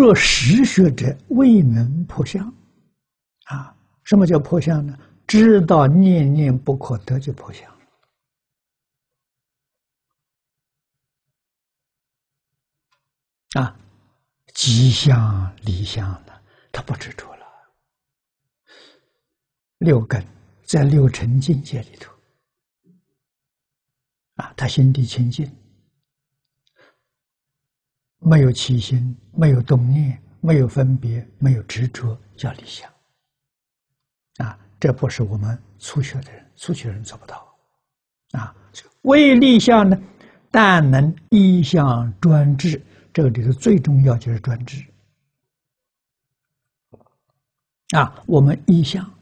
若实学者未能破相，啊，什么叫破相呢？知道念念不可得就破相。啊，吉相离相的，他不执着了。六根在六尘境界里头，啊，他心地清净，没有起心，没有动念，没有分别，没有执着，叫理想。啊，这不是我们初学的人，初学人做不到。啊，为立相呢，但能一向专制。这个里头最重要就是专制啊！我们一向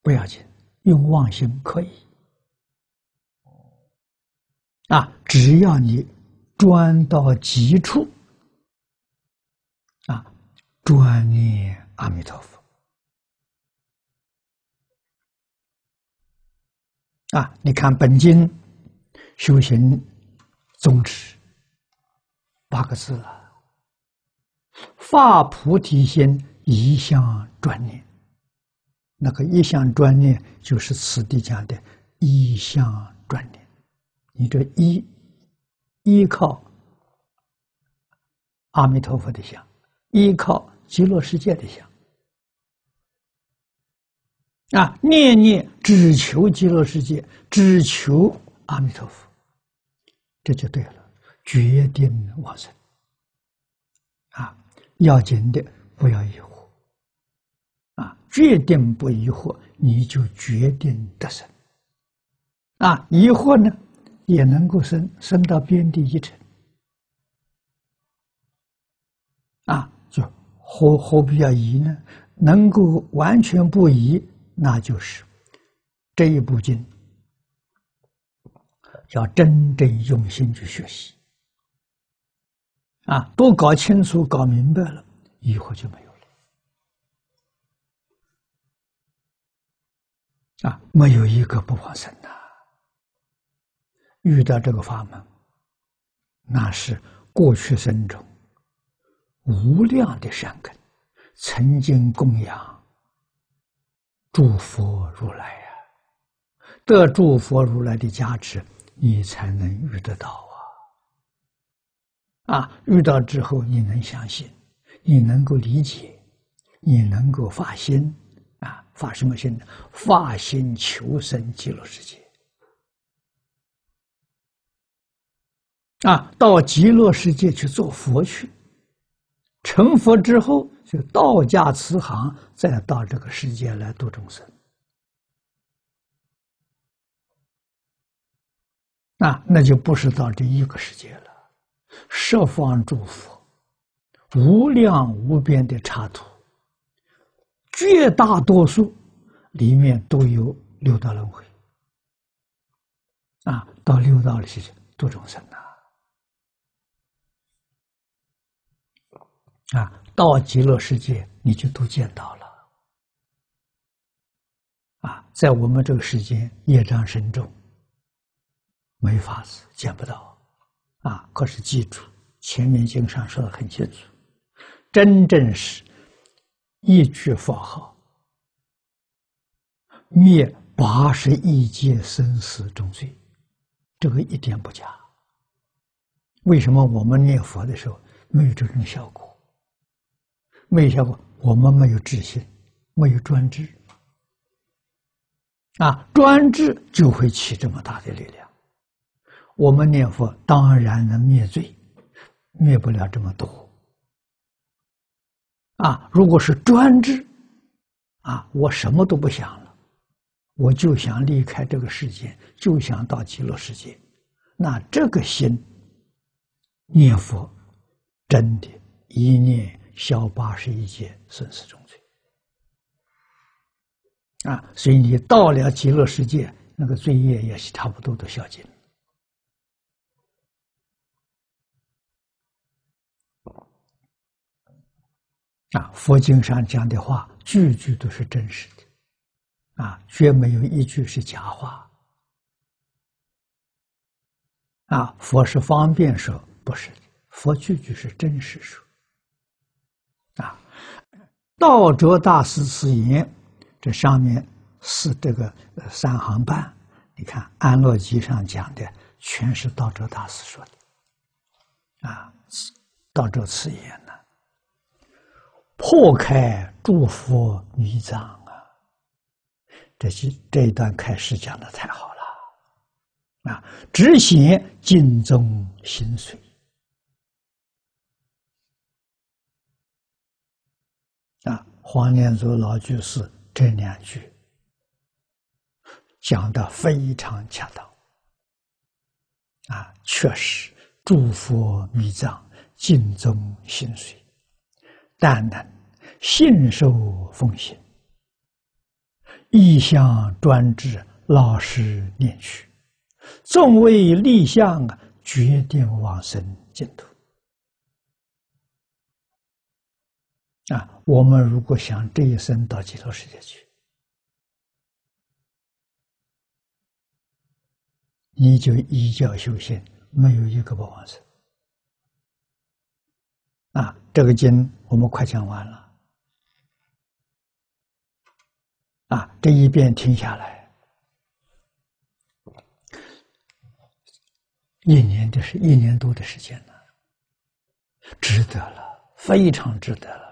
不要紧，用妄心可以啊！只要你专到极处啊，专念阿弥陀佛啊！你看本经修行宗旨。八个字啊，发菩提心，一向专念。那个一向专念，就是此地讲的一向专念。你这一依靠阿弥陀佛的相，依靠极乐世界的相啊，念念只求极乐世界，只求阿弥陀佛，这就对了。决定往生啊！要紧的不要疑惑啊！决定不疑惑，你就决定得生啊！疑惑呢，也能够升升到边地一层啊！就何何必要疑呢？能够完全不疑，那就是这一部经要真正用心去学习。啊，都搞清楚、搞明白了，以后就没有了。啊，没有一个不往生的。遇到这个法门，那是过去生中无量的善根，曾经供养诸佛如来呀，得诸佛如来的加持，你才能遇得到啊。啊，遇到之后你能相信，你能够理解，你能够发心，啊，发什么心呢？发心求生极乐世界。啊，到极乐世界去做佛去，成佛之后就道家慈航，再到这个世界来度众生。啊，那就不是到这一个世界了。十方诸佛，无量无边的插图，绝大多数里面都有六道轮回啊，到六道里去度众生呐，啊到极乐世界你就都见到了啊，在我们这个世间业障深重，没法子见不到。啊！可是记住，前面经上说的很清楚，真正是一句佛号，灭八十一劫生死重罪，这个一点不假。为什么我们念佛的时候没有这种效果？没有效果，我们没有智心，没有专制。啊，专制就会起这么大的力量。我们念佛当然能灭罪，灭不了这么多。啊，如果是专制，啊，我什么都不想了，我就想离开这个世界，就想到极乐世界，那这个心念佛，真的，一念消八十一劫生死重罪。啊，所以你到了极乐世界，那个罪业也是差不多都消尽了。啊，佛经上讲的话，句句都是真实的，啊，绝没有一句是假话。啊，佛是方便说，不是的，佛句句是真实说，道哲大师此言，这上面是这个三行半。你看《安乐集》上讲的，全是道哲大师说的，啊，道哲此言呢，破开诸佛迷障啊！这些这一段开始讲的太好了，啊，只显经中心髓。啊，黄念祖老居士这两句讲的非常恰当，啊，确实诸佛密藏，尽宗心髓，但能信受奉行，意向专制，老实念去，纵为立相，决定往生净土。啊，我们如果想这一生到极乐世界去，你就依教修行，没有一个不往生。啊，这个经我们快讲完了。啊，这一遍听下来，一年就是一年多的时间了，值得了，非常值得了。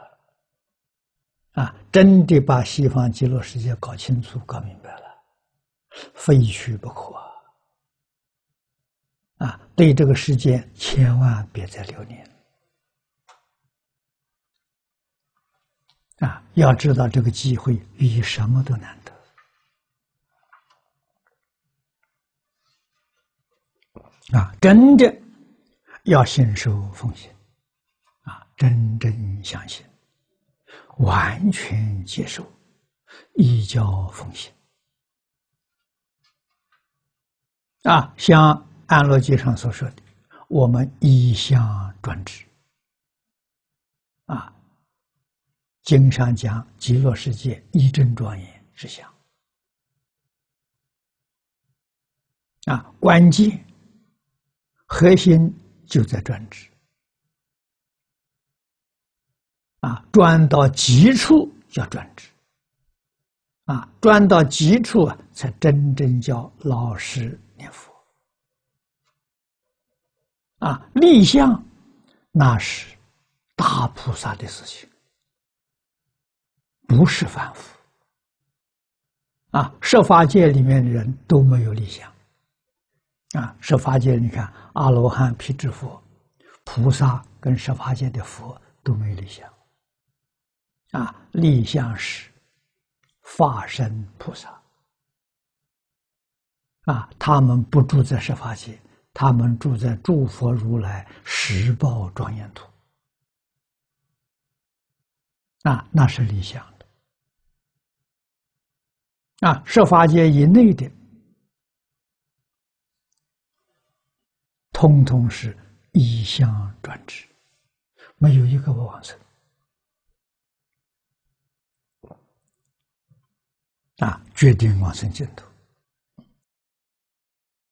啊，真的把西方极乐世界搞清楚、搞明白了，非去不可。啊，对这个世界千万别再留恋。啊，要知道这个机会比什么都难得。啊，真的要信守奉行，啊，真正相信。完全接受，依教奉行啊！像《安乐经》上所说的，我们一向专制啊。经上讲极乐世界一真庄严之相啊，关键核心就在专制。啊，专到极处叫专制，啊，专到极处啊，才真正叫老实念佛。啊，立相那是大菩萨的事情，不是凡夫。啊，设法界里面的人都没有立相。啊，设法界你看，阿罗汉、辟支佛、菩萨跟设法界的佛都没立相。啊，立相是化身菩萨。啊，他们不住在十法界，他们住在诸佛如来十报庄严土。啊，那是理想的。啊，十法界以内的，通通是一相专制，没有一个不往生。啊，决定往生净土。